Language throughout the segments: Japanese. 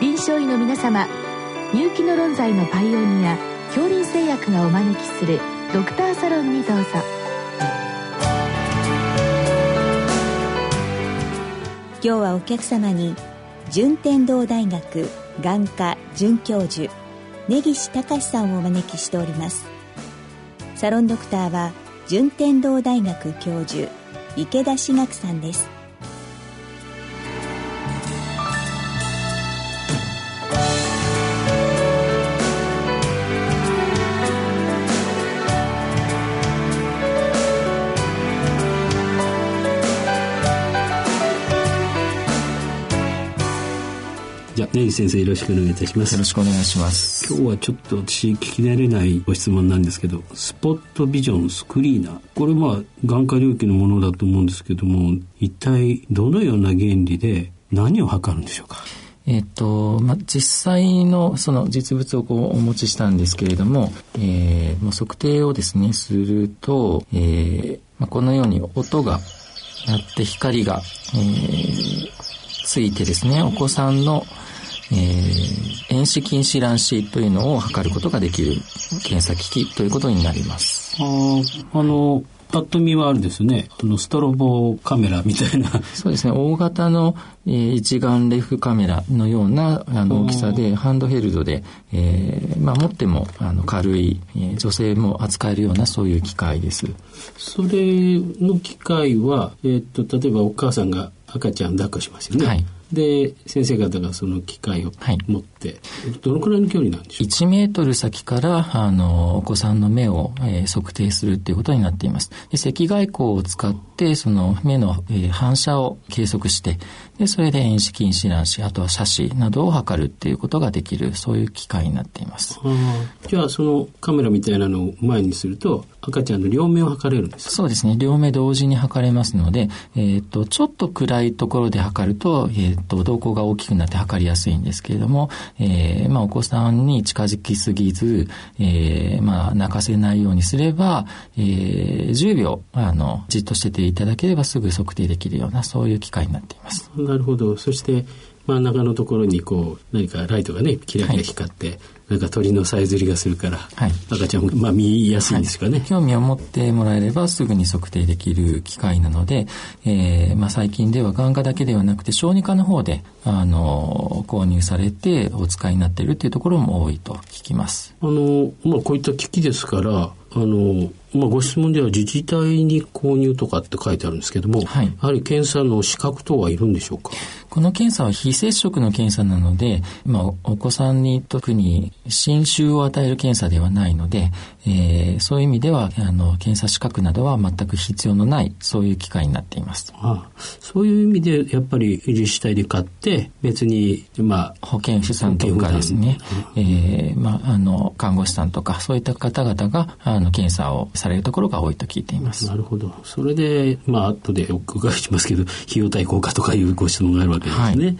臨床医の皆様入気の論剤のパイオニア恐林製薬がお招きするドクターサロンにどうぞ。今日はお客様に順天堂大学眼科准教授根岸隆さんをお招きしております。サロンドクターは順天堂大学教授池田志学さんです。根岸先生よろしくお願いいたします。よろしくお願いします。今日はちょっと私聞き慣れないご質問なんですけどスポットビジョンスクリーナー。これまあ眼科領域のものだと思うんですけども一体どのような原理で何を測るんでしょうか？えっと、まあ、実際のその実物をこうお持ちしたんですけれども、えー、もう測定をですね、すると、えー、まあ、このように音が鳴って光が、えー、ついてですね、お子さんの、えー、遠視近視乱視というのを測ることができる検査機器ということになります。ああの、パッと見はあるですね。あの、ストロボカメラみたいな。そうですね。大型の、えー、一眼レフカメラのようなあの大きさで、ハンドヘルドで、えー、まあ、持ってもあの軽い、えー、女性も扱えるようなそういう機械です。それの機械は、えー、っと、例えばお母さんが赤ちゃん抱っこしますよね。はいで先生方がその機械を持って、はい、どのくらいの距離なんでしょうか？1メートル先からあのお子さんの目を、えー、測定するっていうことになっています。で赤外光を使ってその目の、えー、反射を計測してでそれで遠視近視乱視あとは斜視などを測るっていうことができるそういう機械になっています。じゃあそのカメラみたいなのを前にすると赤ちゃんの両目を測れるんですそうですね。両目同時に測れますので、えーと、ちょっと暗いところで測ると,、えーと、瞳孔が大きくなって測りやすいんですけれども、えーまあ、お子さんに近づきすぎず、えーまあ、泣かせないようにすれば、えー、10秒あのじっとしてていただければすぐ測定できるようなそういう機械になっています。なるほど。そして真ん中のところにこう何かライトがねキラキラ光って、はいなんか鳥のさえずりがするから、はい、赤ちゃんも、まあ、見やすいんですかね、はい、興味を持ってもらえればすぐに測定できる機械なので、えーまあ、最近では眼科だけではなくて小児科の方であの購入されてお使いになっているというところも多いと聞きます。あのまあ、こういった機器ですからあのまあ、ご質問では自治体に購入とかって書いてあるんですけども、はい、やはり検査の資格等はいるんでしょうか？この検査は非接触の検査なので、まあ、お子さんに特に侵襲を与える検査ではないので、えー、そういう意味ではあの検査資格などは全く必要のないそういう機会になっています。ああそういう意味でやっぱり自治体で買って別に、まあ、保健師さんとかですね、うん、えー、まあ、あの看護師さんとかそういった方々があの検査をされるところが多いと聞いています。なるほど。それで、まあ、後でお伺いしますけど、費用対効果とかいうご質問があるわけですね。はい、わ、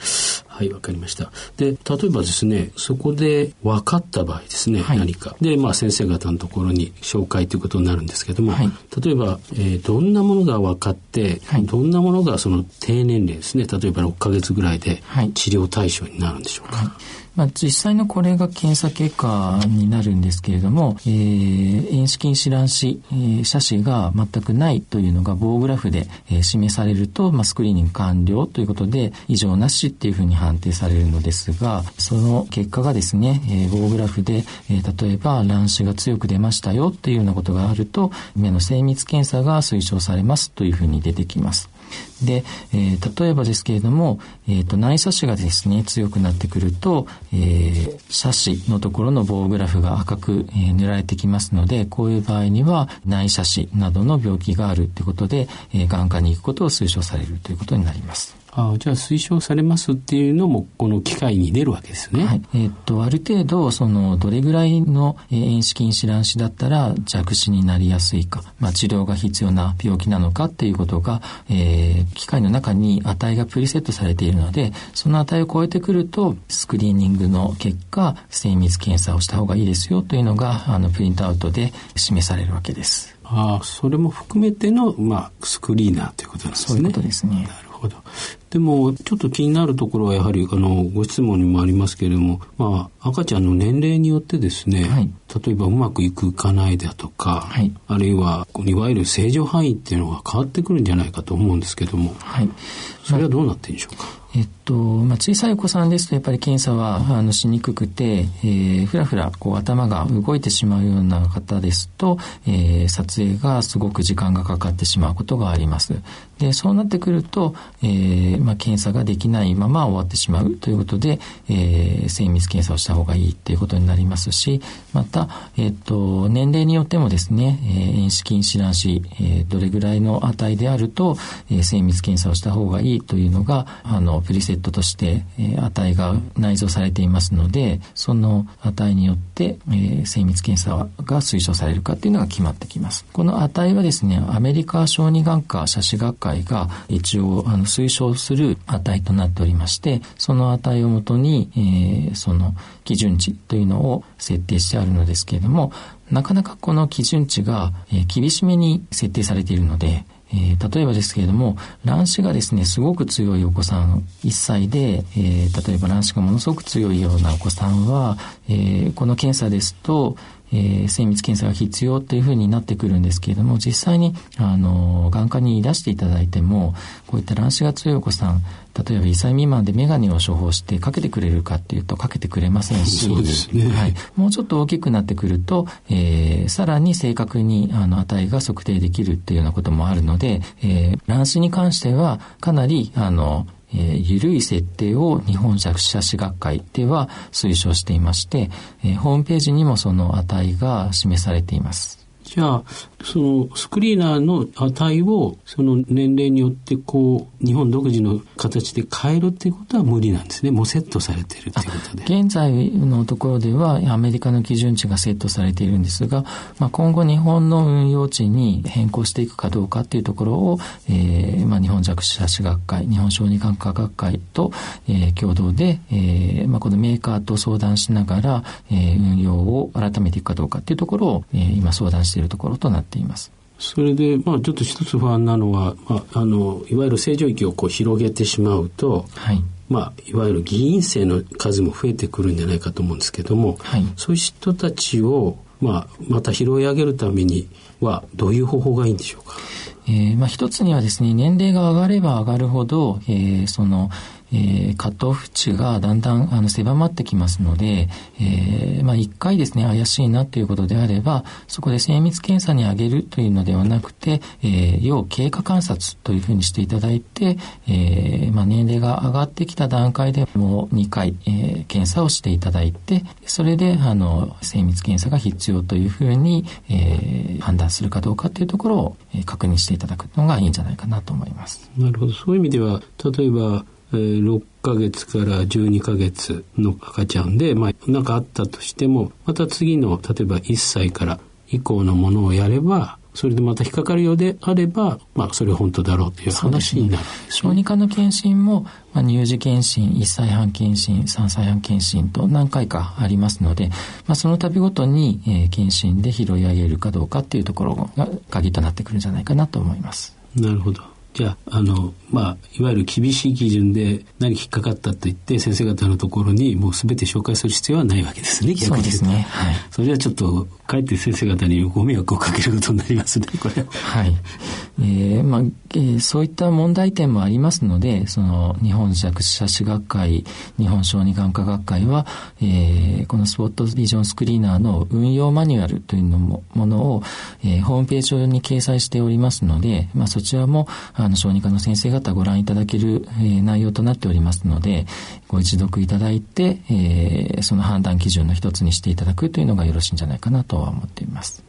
はい、かりました。で、例えばですね、そこで分かった場合ですね、はい、何か。で、まあ、先生方のところに紹介ということになるんですけども、はい、例えば、えー、どんなものが分かって、どんなものがその低年齢ですね、例えば6か月ぐらいで治療対象になるんでしょうか。まあ、実際のこれが検査結果になるんですけれども、えー、遠視近視乱視、えー、斜視が全くないというのが棒グラフで、えー、示されると、まあ、スクリーニング完了ということで異常なしっていうふうに判定されるのですがその結果がですね、え、棒グラフで、え、例えば乱視が強く出ましたよっていうようなことがあると目の精密検査が推奨されますというふうに出てきます。で、えー、例えばですけれども、えーと、内斜視がですね強くなってくると、えー、斜視のところの棒グラフが赤く、えー、塗られてきますのでこういう場合には内斜視などの病気があるということで、えー、眼科に行くことを推奨されるということになります。あじゃあ推奨されますっていうのもこの機会に出るわけですね。はい、えー、っとある程度そのどれぐらいの遠視近視乱視だったら弱視になりやすいか、まあ、治療が必要な病気なのかっていうことが、えー、機械の中に値がプリセットされているのでその値を超えてくるとスクリーニングの結果精密検査をした方がいいですよというのがあのプリントアウトで示されるわけです。ああそれも含めての、まあ、スクリーナーということなんですね。そういうことですね。なるほど。でも、ちょっと気になるところはやはり、あの、ご質問にもありますけれども、まあ、赤ちゃんの年齢によってですね、はい、例えばうまくいくいかないだとか、はい、あるいは、いわゆる正常範囲っていうのが変わってくるんじゃないかと思うんですけども、はい、それはどうなってるんでしょうか？えっと、まあ、小さいお子さんですとやっぱり検査はあのしにくくて、えー、ふらふらこう頭が動いてしまうような方ですと、えー、撮影がすごく時間がかかってしまうことがあります。で、そうなってくると、えー、まあ、検査ができないまま終わってしまうということで、えー、精密検査をした方がいいということになりますし、また、えっ、と、年齢によってもですね、えー、遠視筋知らんし、えー、どれぐらいの値であると、えー、精密検査をした方がいいというのが、あの、プリセットとして、えー、値が内蔵されていますので、その値によって、えー、精密検査が推奨されるかっていうのが決まってきます。この値はですね、アメリカ小児眼科写真学会が一応あの推奨する値となっておりまして、その値をもとに、えー、その基準値というのを設定してあるのですけれども、なかなかこの基準値が、えー、厳しめに設定されているので、えー、例えばですけれども、卵子がですね、すごく強いお子さん、1歳で、えー、例えば卵子がものすごく強いようなお子さんは、えー、この検査ですと、えー、精密検査が必要というふうになってくるんですけれども、実際に、あの、眼科に出していただいても、こういった卵子が強いお子さん、例えば1歳未満でメガネを処方してかけてくれるかっていうとかけてくれませんし、そうですね。はい。もうちょっと大きくなってくると、えー、さらに正確にあの値が測定できるっていうようなこともあるので、えー、卵子に関してはかなり、あの、えー、緩い設定を日本弱者士学会では推奨していまして、えー、ホームページにもその値が示されています。じゃあ、そのスクリーナーの値をその年齢によってこう日本独自の形で変えるっていうことは無理なんですね。もうセットされてるっていうことで。現在のところではアメリカの基準値がセットされているんですが、まあ、今後日本の運用値に変更していくかどうかっていうところを、えー、まあ、日本弱視者士学会、日本小児科学会と、えー、共同で、えー、まあ、このメーカーと相談しながら、えー、運用を改めていくかどうかっていうところを、えー、今相談しているところとなっています。それで、まあ、ちょっと一つ不安なのは、まあ、あのいわゆる正常域をこう広げてしまうと、はいまあ、いわゆる議員生の数も増えてくるんじゃないかと思うんですけども、はい、そういう人たちを、まあ、また拾い上げるためにはどういう方法がいいんでしょうか？えーまあ、一つにはですね年齢が上がれば上がるほど、えー、そのえー、カットオフ値がだんだんあの狭まってきますので、えー、まあ一回ですね、怪しいなということであれば、そこで精密検査に上げるというのではなくて、えー、要経過観察というふうにしていただいて、えー、まあ年齢が上がってきた段階でもう2回、えー、検査をしていただいて、それであの精密検査が必要というふうに、えー、判断するかどうかというところを、えー、確認していただくのがいいんじゃないかなと思います。なるほど。そういう意味では、例えばえー、6ヶ月から12ヶ月の赤ちゃんで、まあ、何かあったとしても、また次の、例えば1歳から以降のものをやれば、それでまた引っかかるようであれば、まあ、それは本当だろうという話になるね、小児科の検診も、まあ、乳児検診、1歳半検診、3歳半検診と何回かありますので、まあ、その度ごとに、えー、検診で拾い上げるかどうかっていうところが鍵となってくるんじゃないかなと思います。なるほど。じゃあ、あの、まあ、いわゆる厳しい基準で何引っかかったと言って、先生方のところにもう全て紹介する必要はないわけですね、逆にですね。はい。それはちょっと、かえって先生方にご迷惑をかけることになりますね、これは。はい。えー、まあ、えー、そういった問題点もありますので、その、日本弱視者士学会、日本小児眼科学会は、えー、このスポットビジョンスクリーナーの運用マニュアルというのも、ものを、えー、ホームページ上に掲載しておりますので、まあ、そちらも、あの、小児科の先生方ご覧いただける、えー、内容となっておりますので、ご一読いただいて、えー、その判断基準の一つにしていただくというのがよろしいんじゃないかなとは思っています。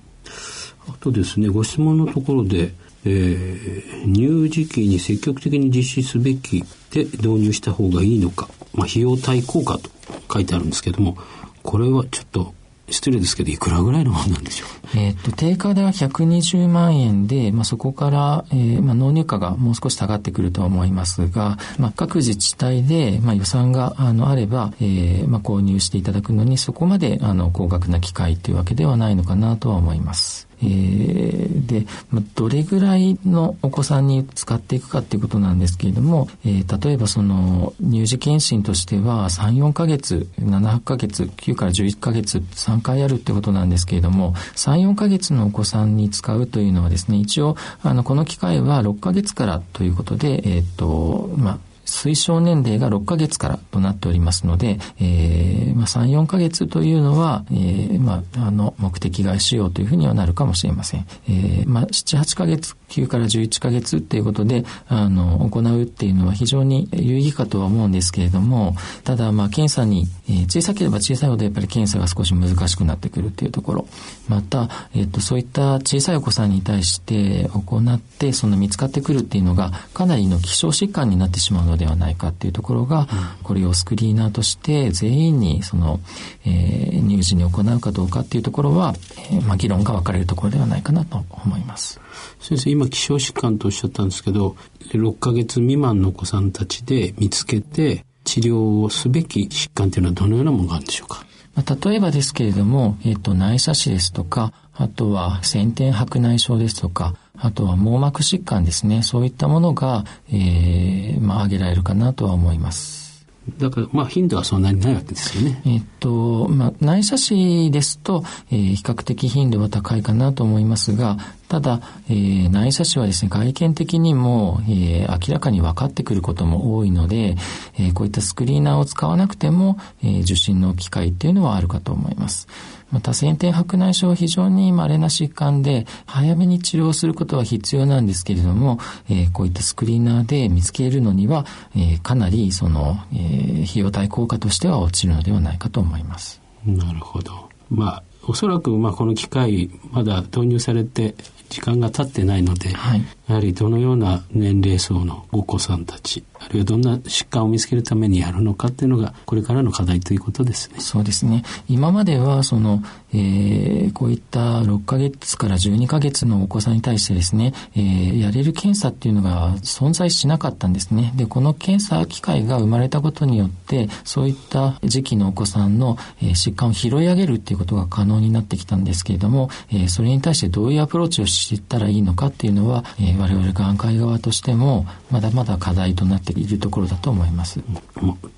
あとですね、ご質問のところで、えー、乳児期に積極的に実施すべきで導入した方がいいのか、まあ、費用対効果と書いてあるんですけども、これはちょっと失礼ですけど、いくらぐらいのものなんでしょう？えっ、と、定価では120万円で、まあ、そこから、えー、まあ、納入価がもう少し下がってくるとは思いますが、まあ、各自治体で、まあ、予算が、あの、あれば、えー、まあ、購入していただくのに、そこまで、あの、高額な機械というわけではないのかなとは思います。えー、で、ま、どれぐらいのお子さんに使っていくかっていうことなんですけれども、えー、例えばその乳児検診としては3、4ヶ月、7、8ヶ月、9から11ヶ月、3回あるってことなんですけれども、3、4ヶ月のお子さんに使うというのはですね、一応、あの、この機会は6ヶ月からということで、えっ、ー、と、まあ、推奨年齢が6ヶ月からとなっておりますので、えー、まあ、3、4ヶ月というのは、えー、まあ、あの、目的外使用というふうにはなるかもしれません。えー、まあ、7、8ヶ月、9から11ヶ月っていうことで、あの、行うっていうのは非常に有意義かとは思うんですけれども、ただ、まあ、検査に、えー、小さければ小さいほどやっぱり検査が少し難しくなってくるっていうところ。また、えっ、と、そういった小さいお子さんに対して行って、その見つかってくるっていうのが、かなりの希少疾患になってしまうのではないかっていうところが、これをスクリーナーとして全員にその、えー、乳児に行うかどうかっていうところは、えー、まあ、議論が分かれるところではないかなと思います。先生、今、希少疾患とおっしゃったんですけど、6ヶ月未満のお子さんたちで見つけて治療をすべき疾患というのはどのようなものがあるんでしょうか？まあ、例えばですけれども、えっ、ー、と、内斜視ですとか、あとは先天白内障ですとか、あとは網膜疾患ですね。そういったものが、えー、まあ、挙げられるかなとは思います。だから、まあ、頻度はそんなにないわけですよね。えっと、まあ、内斜視ですと、えー、比較的頻度は高いかなと思いますが、ただ、えー、内斜視はですね、外見的にも、えー、明らかに分かってくることも多いので、えー、こういったスクリーナーを使わなくても、えー、受診の機会っていうのはあるかと思います。また先天白内障は非常に稀な疾患で、早めに治療することは必要なんですけれども、えー、こういったスクリーナーで見つけるのには、えー、かなりその、えー、費用対効果としては落ちるのではないかと思います。なるほど。まあ、おそらくまあこの機械まだ導入されて時間が経ってないので、はい、やはりどのような年齢層のお子さんたちあるいはどんな疾患を見つけるためにやるのかっていうのがこれからの課題ということですね。そうですね。今まではその、えー、こういった6ヶ月から12ヶ月のお子さんに対してですね、えー、やれる検査っていうのが存在しなかったんですね。で、この検査機会が生まれたことによって、そういった時期のお子さんの、えー、疾患を拾い上げるっていうことが可能になってきたんですけれども、えー、それに対してどういうアプローチをしていったらいいのかっていうのは、えー、我々眼科医側としてもまだまだ課題となっているところだと思います。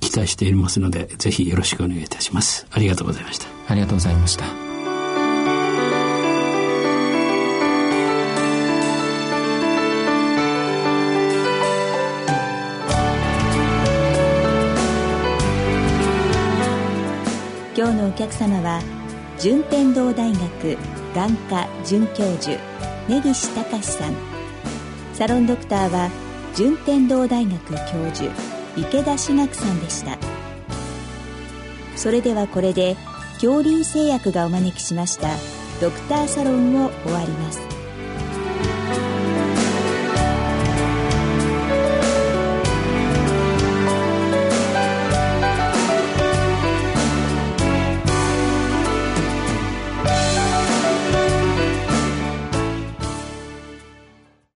期待していますので、ぜひよろしくお願いいたします。ありがとうございました。ありがとうございました。今日のお客様は順天堂大学眼科准教授根岸隆さんサロンドクターは順天堂大学教授池田志学さんでした。それではこれで恐竜製薬がお招きしましたドクターサロンを終わります。